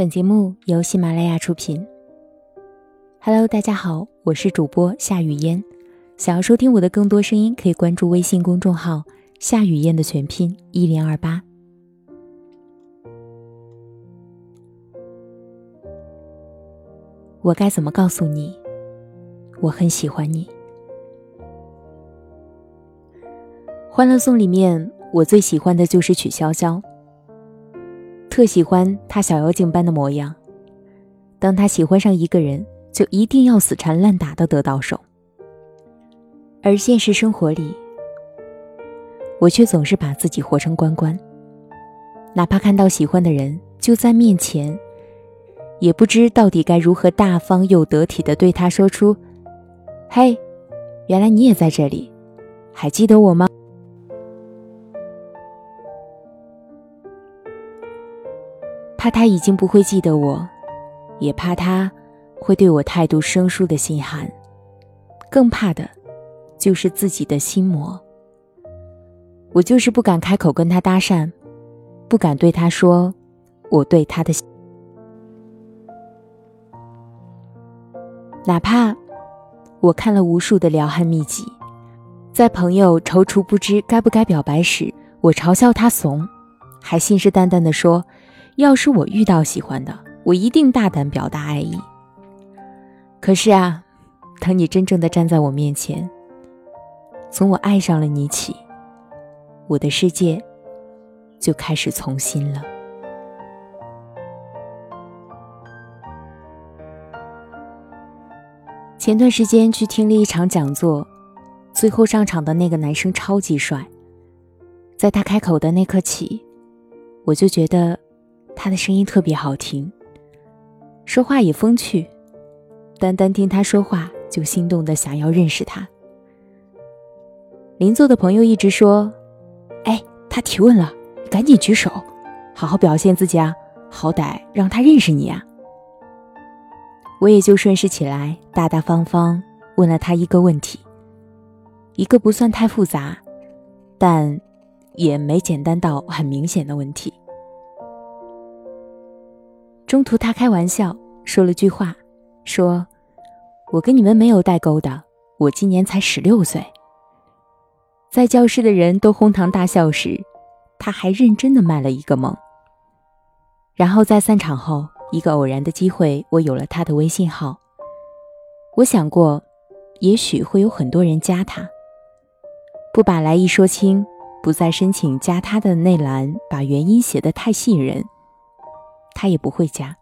本节目由喜马拉雅出品。Hello，大家好，我是主播夏雨嫣。想要收听我的更多声音，可以关注微信公众号“夏雨嫣”的全拼一零二八。我该怎么告诉你，我很喜欢你？《欢乐颂》里面，我最喜欢的就是曲筱绡。特喜欢他小妖精般的模样。当他喜欢上一个人，就一定要死缠烂打的得到手。而现实生活里，我却总是把自己活成关关。哪怕看到喜欢的人就在面前，也不知到底该如何大方又得体的对他说出：“嘿，原来你也在这里，还记得我吗？”怕他已经不会记得我，也怕他会对我态度生疏的心寒，更怕的，就是自己的心魔。我就是不敢开口跟他搭讪，不敢对他说我对他的，哪怕我看了无数的撩汉秘籍，在朋友踌躇不知该不该表白时，我嘲笑他怂，还信誓旦旦地说。要是我遇到喜欢的，我一定大胆表达爱意。可是啊，等你真正的站在我面前，从我爱上了你起，我的世界就开始重新了。前段时间去听了一场讲座，最后上场的那个男生超级帅，在他开口的那刻起，我就觉得。他的声音特别好听，说话也风趣，单单听他说话就心动的想要认识他。邻座的朋友一直说：“哎，他提问了，赶紧举手，好好表现自己啊，好歹让他认识你啊。”我也就顺势起来，大大方方问了他一个问题，一个不算太复杂，但也没简单到很明显的问题。中途，他开玩笑说了句话，说：“我跟你们没有代沟的，我今年才十六岁。”在教室的人都哄堂大笑时，他还认真的卖了一个萌。然后在散场后，一个偶然的机会，我有了他的微信号。我想过，也许会有很多人加他，不把来意说清，不在申请加他的那栏把原因写得太吸引人。他也不会加。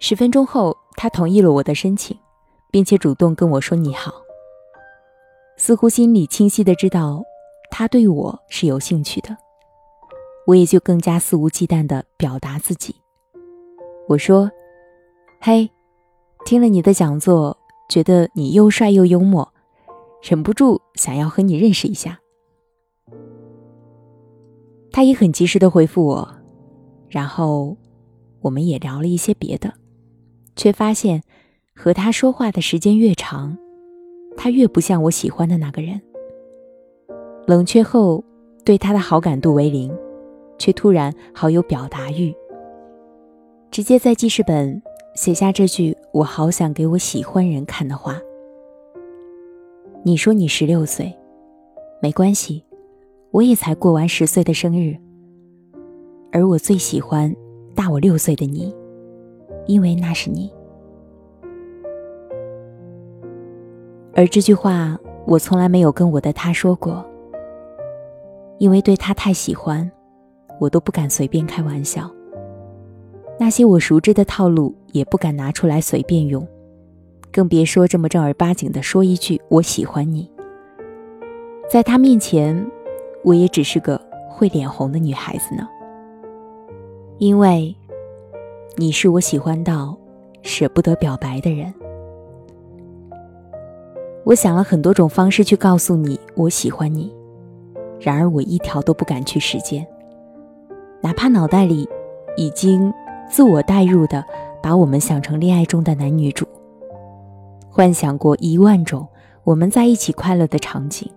十分钟后，他同意了我的申请，并且主动跟我说你好。似乎心里清晰的知道他对我是有兴趣的，我也就更加肆无忌惮的表达自己。我说：“嘿，听了你的讲座，觉得你又帅又幽默，忍不住想要和你认识一下。”他也很及时的回复我，然后我们也聊了一些别的，却发现和他说话的时间越长，他越不像我喜欢的那个人。冷却后，对他的好感度为零，却突然好有表达欲，直接在记事本写下这句“我好想给我喜欢人看”的话。你说你十六岁，没关系。我也才过完十岁的生日，而我最喜欢大我六岁的你，因为那是你。而这句话我从来没有跟我的他说过，因为对他太喜欢，我都不敢随便开玩笑。那些我熟知的套路也不敢拿出来随便用，更别说这么正儿八经的说一句“我喜欢你”。在他面前。我也只是个会脸红的女孩子呢，因为你是我喜欢到舍不得表白的人。我想了很多种方式去告诉你我喜欢你，然而我一条都不敢去实践，哪怕脑袋里已经自我代入的把我们想成恋爱中的男女主，幻想过一万种我们在一起快乐的场景。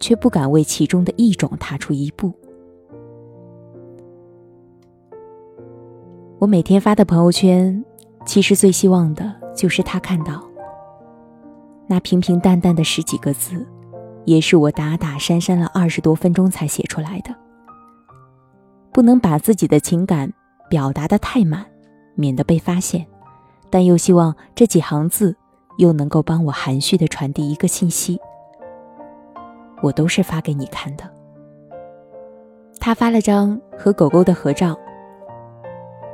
却不敢为其中的一种踏出一步。我每天发的朋友圈，其实最希望的就是他看到。那平平淡淡的十几个字，也是我打打删删了二十多分钟才写出来的。不能把自己的情感表达的太满，免得被发现，但又希望这几行字又能够帮我含蓄的传递一个信息。我都是发给你看的。他发了张和狗狗的合照，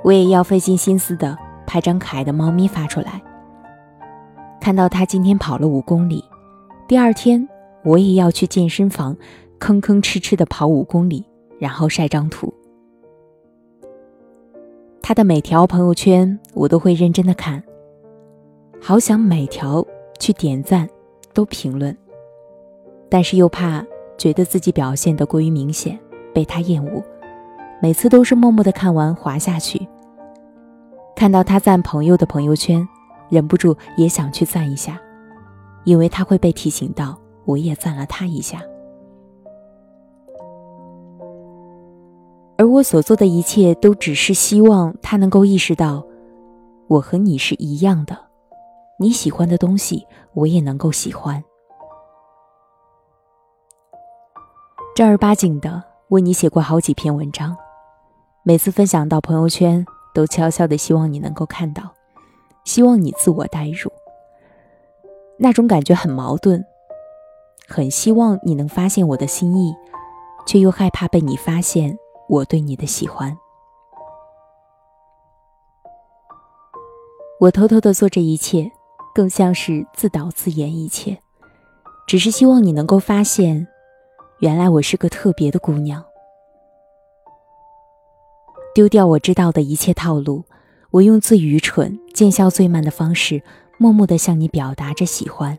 我也要费尽心思的拍张可爱的猫咪发出来。看到他今天跑了五公里，第二天我也要去健身房，吭吭哧哧的跑五公里，然后晒张图。他的每条朋友圈我都会认真的看，好想每条去点赞，都评论，但是又怕觉得自己表现的过于明显，被他厌恶，每次都是默默的看完滑下去。看到他赞朋友的朋友圈。忍不住也想去赞一下，因为他会被提醒到，我也赞了他一下。而我所做的一切，都只是希望他能够意识到，我和你是一样的，你喜欢的东西，我也能够喜欢。正儿八经的为你写过好几篇文章，每次分享到朋友圈，都悄悄的希望你能够看到。希望你自我代入，那种感觉很矛盾，很希望你能发现我的心意，却又害怕被你发现我对你的喜欢。我偷偷的做这一切，更像是自导自演一切，只是希望你能够发现，原来我是个特别的姑娘。丢掉我知道的一切套路。我用最愚蠢、见效最慢的方式，默默的向你表达着喜欢。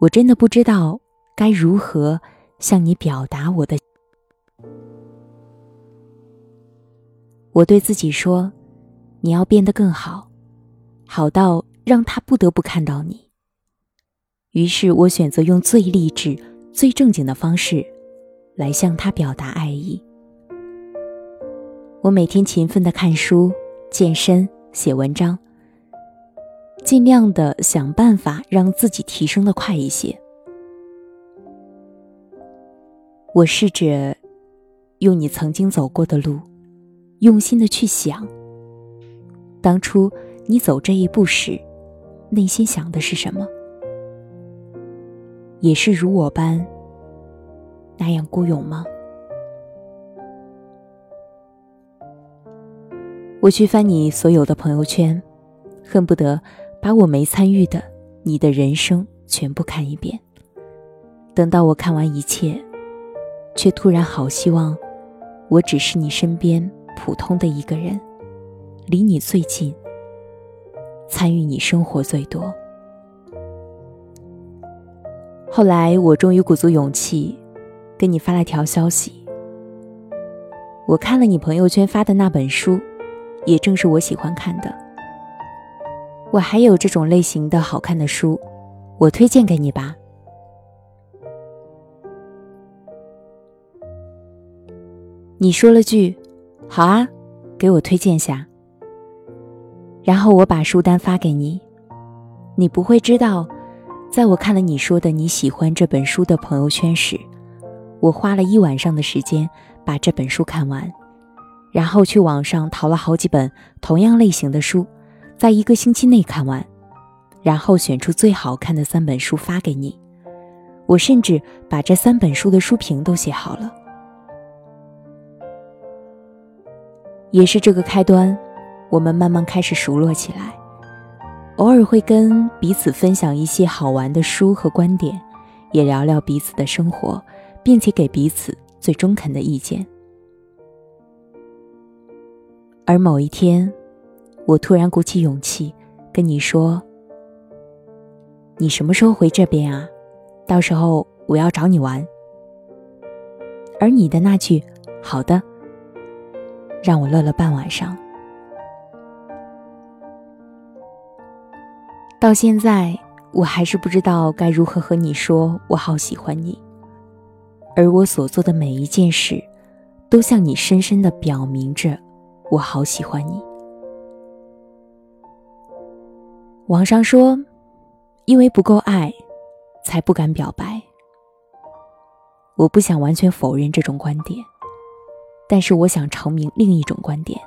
我真的不知道该如何向你表达我的。我对自己说：“你要变得更好，好到让他不得不看到你。”于是我选择用最励志、最正经的方式，来向他表达爱意。我每天勤奋的看书。健身、写文章，尽量的想办法让自己提升的快一些。我试着用你曾经走过的路，用心的去想，当初你走这一步时，内心想的是什么？也是如我般那样孤勇吗？我去翻你所有的朋友圈，恨不得把我没参与的你的人生全部看一遍。等到我看完一切，却突然好希望，我只是你身边普通的一个人，离你最近，参与你生活最多。后来我终于鼓足勇气，跟你发了条消息。我看了你朋友圈发的那本书。也正是我喜欢看的。我还有这种类型的好看的书，我推荐给你吧。你说了句“好啊”，给我推荐下。然后我把书单发给你，你不会知道，在我看了你说的你喜欢这本书的朋友圈时，我花了一晚上的时间把这本书看完。然后去网上淘了好几本同样类型的书，在一个星期内看完，然后选出最好看的三本书发给你。我甚至把这三本书的书评都写好了。也是这个开端，我们慢慢开始熟络起来，偶尔会跟彼此分享一些好玩的书和观点，也聊聊彼此的生活，并且给彼此最中肯的意见。而某一天，我突然鼓起勇气跟你说：“你什么时候回这边啊？到时候我要找你玩。”而你的那句“好的”，让我乐了半晚上。到现在，我还是不知道该如何和你说我好喜欢你。而我所做的每一件事，都向你深深的表明着。我好喜欢你。网上说，因为不够爱，才不敢表白。我不想完全否认这种观点，但是我想阐明另一种观点：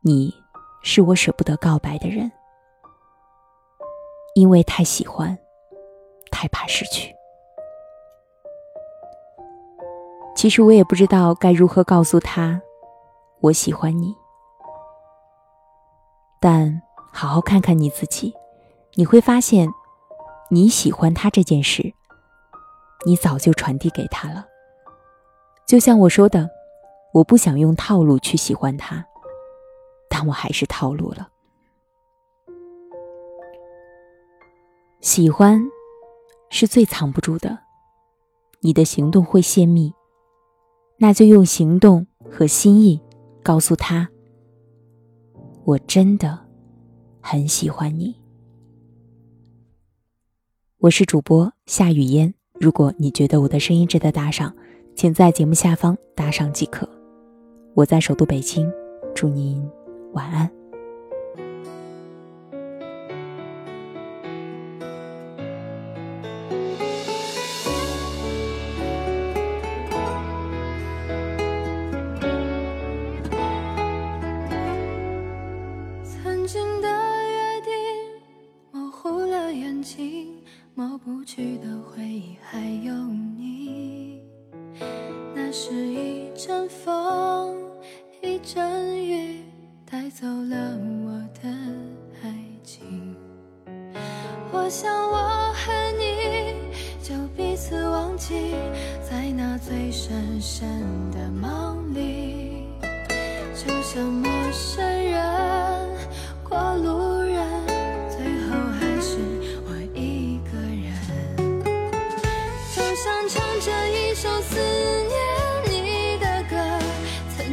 你是我舍不得告白的人，因为太喜欢，太怕失去。其实我也不知道该如何告诉他，我喜欢你。但好好看看你自己，你会发现，你喜欢他这件事，你早就传递给他了。就像我说的，我不想用套路去喜欢他，但我还是套路了。喜欢，是最藏不住的，你的行动会泄密。那就用行动和心意告诉他，我真的很喜欢你。我是主播夏雨嫣，如果你觉得我的声音值得打赏，请在节目下方打赏即可。我在首都北京，祝您晚安。是一阵风，一阵雨，带走了我的爱情。我想我和你就彼此忘记，在那最深深的梦里，就像陌生人过路人，最后还。是我一个人。就像唱着一首思念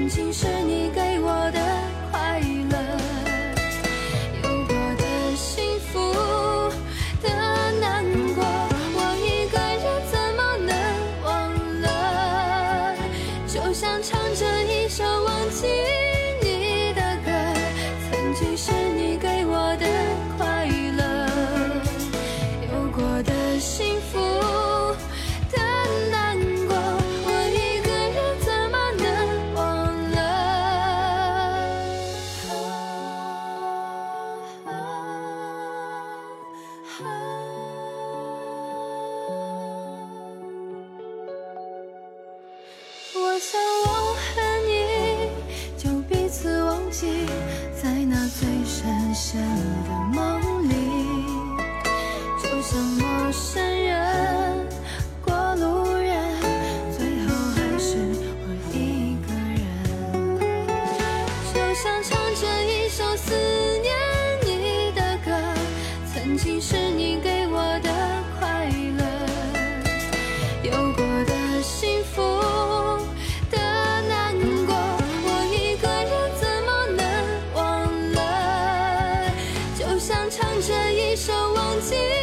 感情是你给像陌生人过路人最后还是我一个人就像唱着一首思念你的歌曾经是你给我的快乐有过的幸福的难过我一个人怎么能忘了就像唱着一首忘记